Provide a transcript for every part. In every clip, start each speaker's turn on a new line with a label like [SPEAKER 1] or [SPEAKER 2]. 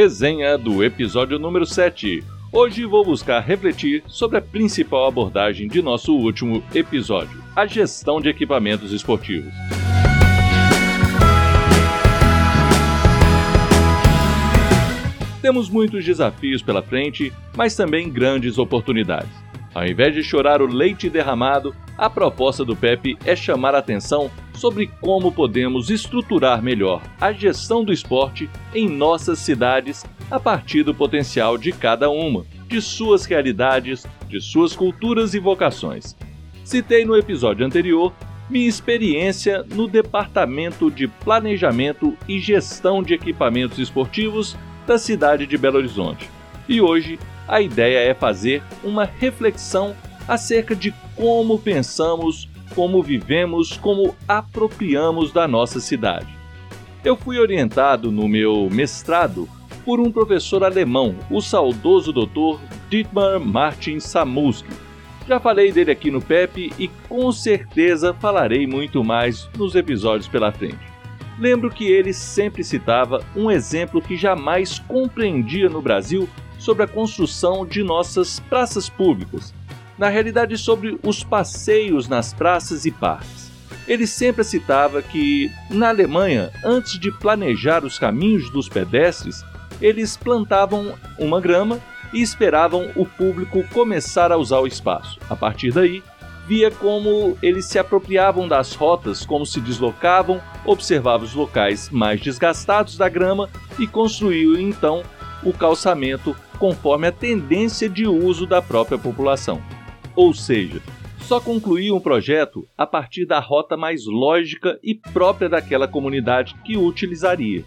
[SPEAKER 1] Resenha do episódio número 7. Hoje vou buscar refletir sobre a principal abordagem de nosso último episódio: a gestão de equipamentos esportivos. Temos muitos desafios pela frente, mas também grandes oportunidades. Ao invés de chorar o leite derramado, a proposta do PEP é chamar a atenção sobre como podemos estruturar melhor a gestão do esporte em nossas cidades a partir do potencial de cada uma, de suas realidades, de suas culturas e vocações. Citei no episódio anterior minha experiência no Departamento de Planejamento e Gestão de Equipamentos Esportivos da cidade de Belo Horizonte. E hoje a ideia é fazer uma reflexão acerca de como pensamos, como vivemos, como apropriamos da nossa cidade. Eu fui orientado no meu mestrado por um professor alemão, o saudoso Dr. Dietmar Martin Samuski. Já falei dele aqui no PEP e com certeza falarei muito mais nos episódios pela frente. Lembro que ele sempre citava um exemplo que jamais compreendia no Brasil sobre a construção de nossas praças públicas, na realidade sobre os passeios nas praças e parques. Ele sempre citava que, na Alemanha, antes de planejar os caminhos dos pedestres, eles plantavam uma grama e esperavam o público começar a usar o espaço. A partir daí, via como eles se apropriavam das rotas, como se deslocavam, observava os locais mais desgastados da grama e construiu então o calçamento conforme a tendência de uso da própria população. Ou seja, só concluía um projeto a partir da rota mais lógica e própria daquela comunidade que o utilizaria.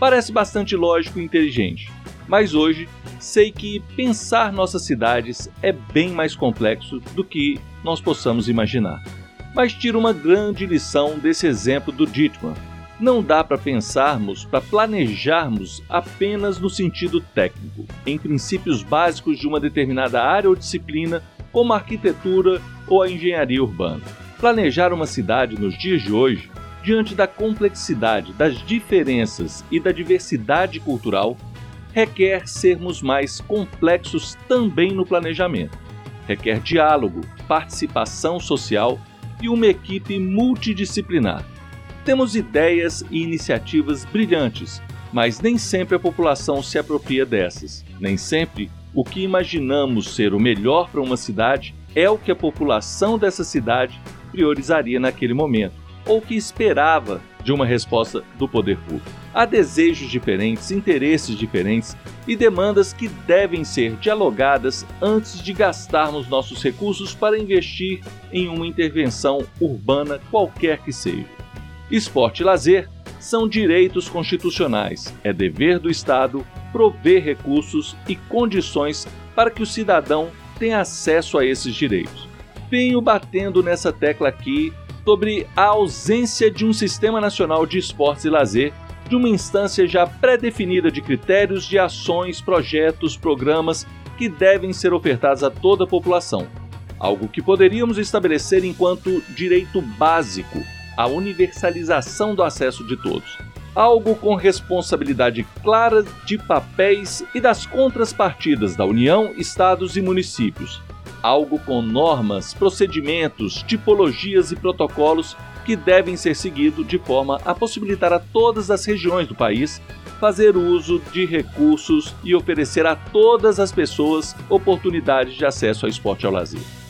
[SPEAKER 1] Parece bastante lógico e inteligente, mas hoje sei que pensar nossas cidades é bem mais complexo do que nós possamos imaginar. Mas tiro uma grande lição desse exemplo do Dietmar. Não dá para pensarmos, para planejarmos apenas no sentido técnico, em princípios básicos de uma determinada área ou disciplina, como a arquitetura ou a engenharia urbana. Planejar uma cidade nos dias de hoje, diante da complexidade, das diferenças e da diversidade cultural, requer sermos mais complexos também no planejamento. Requer diálogo, participação social e uma equipe multidisciplinar. Temos ideias e iniciativas brilhantes, mas nem sempre a população se apropria dessas. Nem sempre o que imaginamos ser o melhor para uma cidade é o que a população dessa cidade priorizaria naquele momento, ou que esperava de uma resposta do poder público. Há desejos diferentes, interesses diferentes e demandas que devem ser dialogadas antes de gastarmos nossos recursos para investir em uma intervenção urbana qualquer que seja. Esporte e lazer são direitos constitucionais. É dever do Estado prover recursos e condições para que o cidadão tenha acesso a esses direitos. Venho batendo nessa tecla aqui sobre a ausência de um Sistema Nacional de Esportes e Lazer, de uma instância já pré-definida de critérios de ações, projetos, programas que devem ser ofertados a toda a população. Algo que poderíamos estabelecer enquanto direito básico, a universalização do acesso de todos. Algo com responsabilidade clara de papéis e das contrapartidas da União, Estados e municípios, algo com normas, procedimentos, tipologias e protocolos que devem ser seguidos de forma a possibilitar a todas as regiões do país fazer uso de recursos e oferecer a todas as pessoas oportunidades de acesso ao esporte e ao lazer.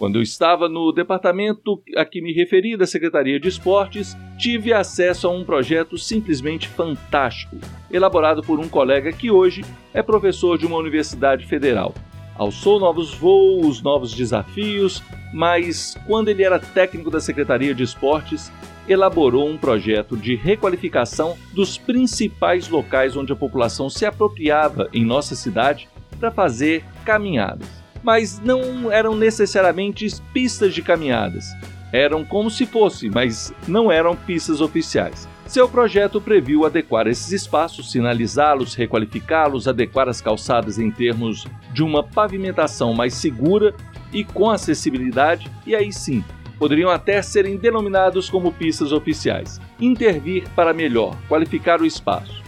[SPEAKER 1] Quando eu estava no departamento a que me referi da Secretaria de Esportes, tive acesso a um projeto simplesmente fantástico, elaborado por um colega que hoje é professor de uma universidade federal alçou novos voos, novos desafios, mas quando ele era técnico da Secretaria de Esportes, elaborou um projeto de requalificação dos principais locais onde a população se apropriava em nossa cidade para fazer caminhadas. Mas não eram necessariamente pistas de caminhadas. Eram como se fosse, mas não eram pistas oficiais. Seu projeto previu adequar esses espaços, sinalizá-los, requalificá-los, adequar as calçadas em termos de uma pavimentação mais segura e com acessibilidade, e aí sim, poderiam até serem denominados como pistas oficiais. Intervir para melhor qualificar o espaço.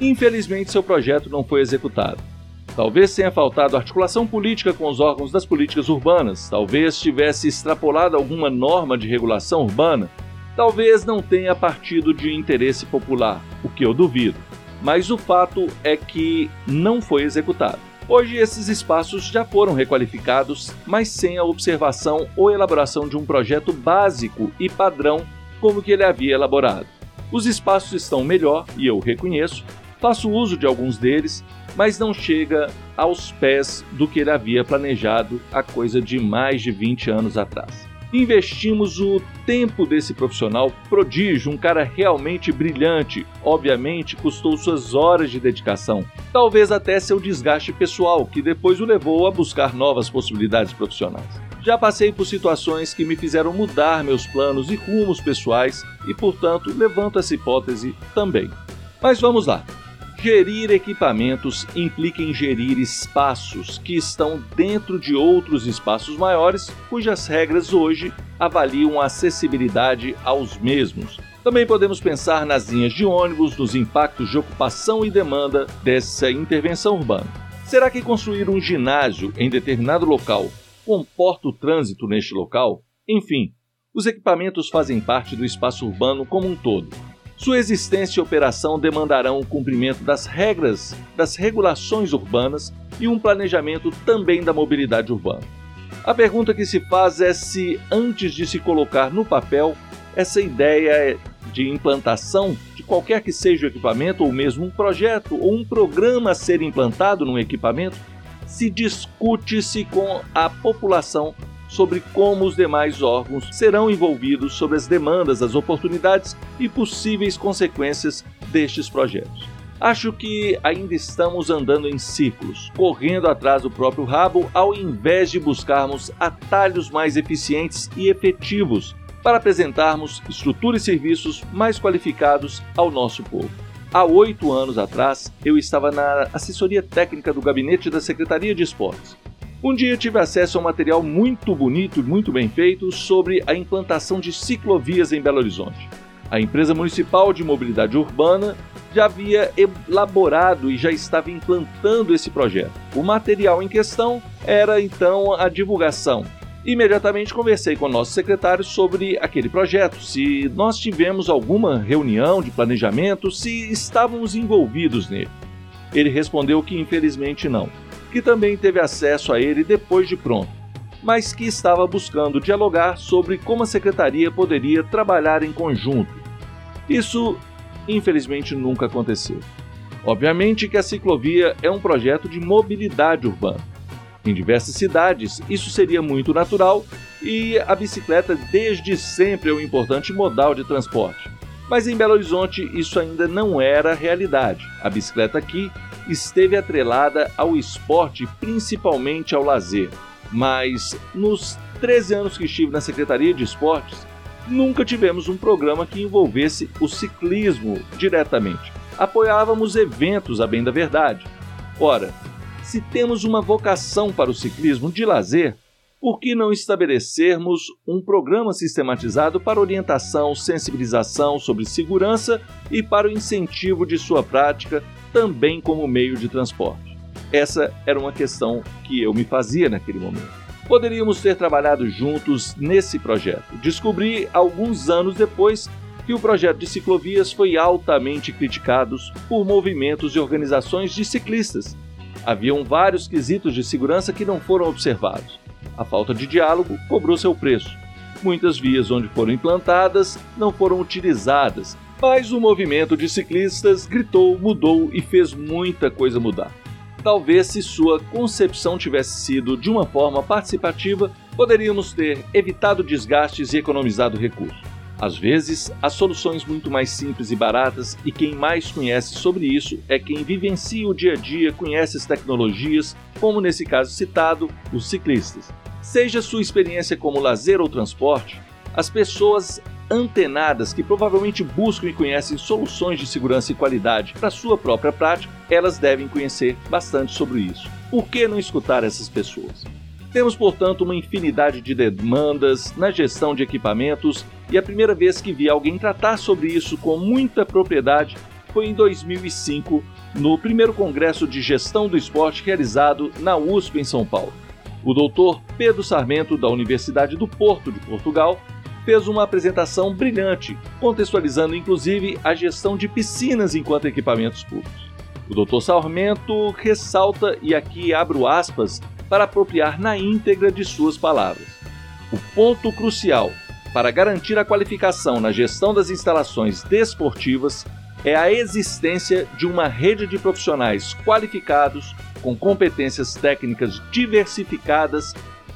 [SPEAKER 1] Infelizmente, seu projeto não foi executado. Talvez tenha faltado articulação política com os órgãos das políticas urbanas, talvez tivesse extrapolado alguma norma de regulação urbana, talvez não tenha partido de interesse popular, o que eu duvido. Mas o fato é que não foi executado. Hoje, esses espaços já foram requalificados, mas sem a observação ou elaboração de um projeto básico e padrão como que ele havia elaborado. Os espaços estão melhor, e eu reconheço, faço uso de alguns deles, mas não chega aos pés do que ele havia planejado há coisa de mais de 20 anos atrás. Investimos o tempo desse profissional prodígio, um cara realmente brilhante. Obviamente, custou suas horas de dedicação, talvez até seu desgaste pessoal, que depois o levou a buscar novas possibilidades profissionais. Já passei por situações que me fizeram mudar meus planos e rumos pessoais e, portanto, levanto essa hipótese também. Mas vamos lá. Gerir equipamentos implica em gerir espaços que estão dentro de outros espaços maiores, cujas regras hoje avaliam a acessibilidade aos mesmos. Também podemos pensar nas linhas de ônibus, nos impactos de ocupação e demanda dessa intervenção urbana. Será que construir um ginásio em determinado local comporta o trânsito neste local? Enfim, os equipamentos fazem parte do espaço urbano como um todo sua existência e operação demandarão o cumprimento das regras das regulações urbanas e um planejamento também da mobilidade urbana. A pergunta que se faz é se, antes de se colocar no papel, essa ideia de implantação de qualquer que seja o equipamento, ou mesmo um projeto ou um programa a ser implantado num equipamento, se discute-se com a população sobre como os demais órgãos serão envolvidos sobre as demandas, as oportunidades e possíveis consequências destes projetos. Acho que ainda estamos andando em ciclos, correndo atrás do próprio rabo, ao invés de buscarmos atalhos mais eficientes e efetivos para apresentarmos estrutura e serviços mais qualificados ao nosso povo. Há oito anos atrás, eu estava na assessoria técnica do gabinete da Secretaria de Esportes um dia tive acesso a um material muito bonito e muito bem feito sobre a implantação de ciclovias em Belo Horizonte. A empresa municipal de mobilidade urbana já havia elaborado e já estava implantando esse projeto. O material em questão era então a divulgação. Imediatamente conversei com o nosso secretário sobre aquele projeto, se nós tivemos alguma reunião de planejamento, se estávamos envolvidos nele. Ele respondeu que infelizmente não que também teve acesso a ele depois de pronto, mas que estava buscando dialogar sobre como a secretaria poderia trabalhar em conjunto. Isso, infelizmente, nunca aconteceu. Obviamente que a ciclovia é um projeto de mobilidade urbana. Em diversas cidades, isso seria muito natural e a bicicleta desde sempre é um importante modal de transporte. Mas em Belo Horizonte isso ainda não era realidade. A bicicleta aqui esteve atrelada ao esporte, principalmente ao lazer. Mas nos 13 anos que estive na Secretaria de Esportes, nunca tivemos um programa que envolvesse o ciclismo diretamente. Apoiávamos eventos, a bem da verdade. Ora, se temos uma vocação para o ciclismo de lazer, por que não estabelecermos um programa sistematizado para orientação, sensibilização sobre segurança e para o incentivo de sua prática também como meio de transporte. Essa era uma questão que eu me fazia naquele momento. Poderíamos ter trabalhado juntos nesse projeto. Descobri alguns anos depois que o projeto de ciclovias foi altamente criticado por movimentos e organizações de ciclistas. Haviam vários quesitos de segurança que não foram observados. A falta de diálogo cobrou seu preço. Muitas vias onde foram implantadas não foram utilizadas mas o movimento de ciclistas gritou, mudou e fez muita coisa mudar. Talvez se sua concepção tivesse sido de uma forma participativa, poderíamos ter evitado desgastes e economizado recursos. Às vezes, há soluções muito mais simples e baratas, e quem mais conhece sobre isso é quem vivencia o dia a dia, conhece as tecnologias, como nesse caso citado, os ciclistas. Seja sua experiência como lazer ou transporte, as pessoas antenadas que provavelmente buscam e conhecem soluções de segurança e qualidade para sua própria prática, elas devem conhecer bastante sobre isso. Por que não escutar essas pessoas? Temos, portanto, uma infinidade de demandas na gestão de equipamentos e a primeira vez que vi alguém tratar sobre isso com muita propriedade foi em 2005, no primeiro Congresso de Gestão do Esporte realizado na USP em São Paulo. O doutor Pedro Sarmento, da Universidade do Porto de Portugal, fez uma apresentação brilhante, contextualizando inclusive a gestão de piscinas enquanto equipamentos públicos. O doutor Sarmento ressalta, e aqui abro aspas, para apropriar na íntegra de suas palavras. O ponto crucial para garantir a qualificação na gestão das instalações desportivas é a existência de uma rede de profissionais qualificados com competências técnicas diversificadas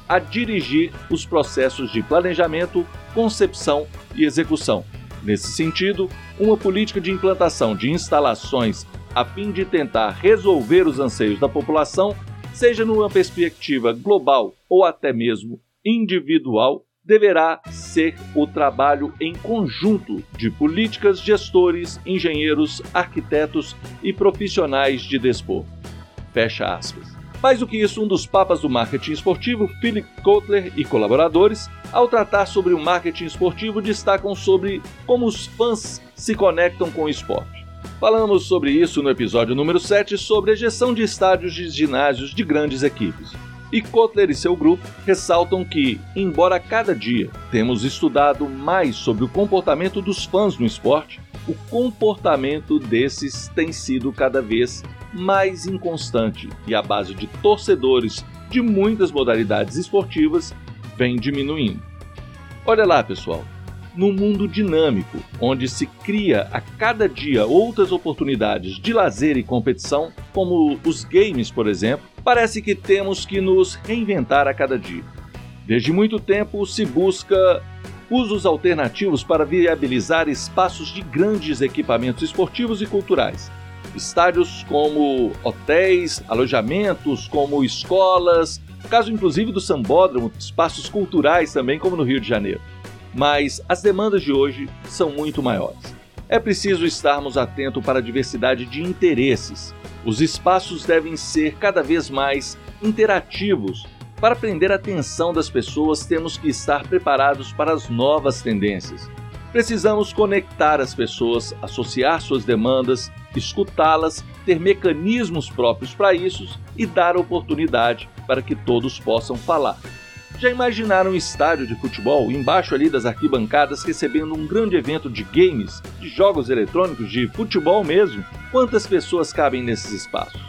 [SPEAKER 1] a dirigir os processos de planejamento, concepção e execução. Nesse sentido, uma política de implantação de instalações a fim de tentar resolver os anseios da população, seja numa perspectiva global ou até mesmo individual, deverá ser o trabalho em conjunto de políticas, gestores, engenheiros, arquitetos e profissionais de desporto. Fecha aspas. Mais do que isso, um dos papas do marketing esportivo, Philip Kotler e colaboradores, ao tratar sobre o marketing esportivo, destacam sobre como os fãs se conectam com o esporte. Falamos sobre isso no episódio número 7 sobre a gestão de estádios de ginásios de grandes equipes. E Kotler e seu grupo ressaltam que, embora cada dia temos estudado mais sobre o comportamento dos fãs no esporte, o comportamento desses tem sido cada vez mais inconstante e a base de torcedores de muitas modalidades esportivas vem diminuindo. Olha lá, pessoal. Num mundo dinâmico, onde se cria a cada dia outras oportunidades de lazer e competição, como os games, por exemplo, parece que temos que nos reinventar a cada dia. Desde muito tempo se busca usos alternativos para viabilizar espaços de grandes equipamentos esportivos e culturais, estádios como hotéis, alojamentos como escolas, caso inclusive do sambódromo, espaços culturais também, como no Rio de Janeiro. Mas as demandas de hoje são muito maiores. É preciso estarmos atentos para a diversidade de interesses. Os espaços devem ser cada vez mais interativos. Para prender a atenção das pessoas, temos que estar preparados para as novas tendências. Precisamos conectar as pessoas, associar suas demandas, escutá-las, ter mecanismos próprios para isso e dar oportunidade para que todos possam falar. Já imaginaram um estádio de futebol embaixo ali das arquibancadas recebendo um grande evento de games, de jogos eletrônicos, de futebol mesmo? Quantas pessoas cabem nesses espaços?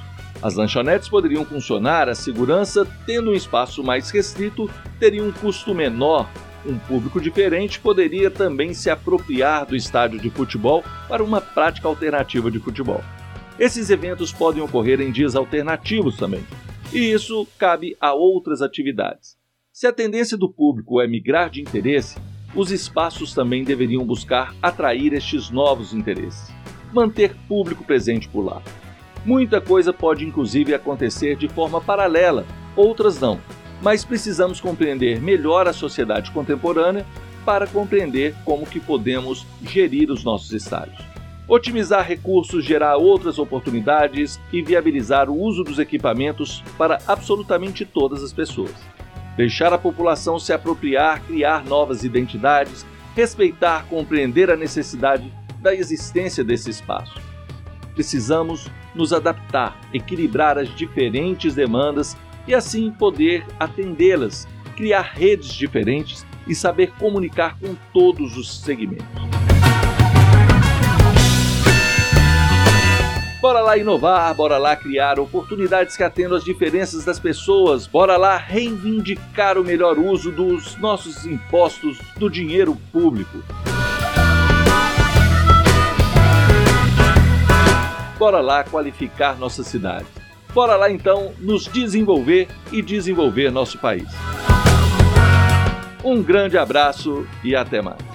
[SPEAKER 1] As lanchonetes poderiam funcionar, a segurança, tendo um espaço mais restrito, teria um custo menor um público diferente poderia também se apropriar do estádio de futebol para uma prática alternativa de futebol. Esses eventos podem ocorrer em dias alternativos também, e isso cabe a outras atividades. Se a tendência do público é migrar de interesse, os espaços também deveriam buscar atrair estes novos interesses, manter público presente por lá. Muita coisa pode inclusive acontecer de forma paralela, outras não, mas precisamos compreender melhor a sociedade contemporânea para compreender como que podemos gerir os nossos estádios. Otimizar recursos, gerar outras oportunidades e viabilizar o uso dos equipamentos para absolutamente todas as pessoas. Deixar a população se apropriar, criar novas identidades, respeitar, compreender a necessidade da existência desse espaço. Precisamos nos adaptar, equilibrar as diferentes demandas e assim poder atendê-las, criar redes diferentes e saber comunicar com todos os segmentos. Bora lá inovar, bora lá criar oportunidades que atendam às diferenças das pessoas, bora lá reivindicar o melhor uso dos nossos impostos, do dinheiro público. Bora lá qualificar nossa cidade. Bora lá então nos desenvolver e desenvolver nosso país. Um grande abraço e até mais.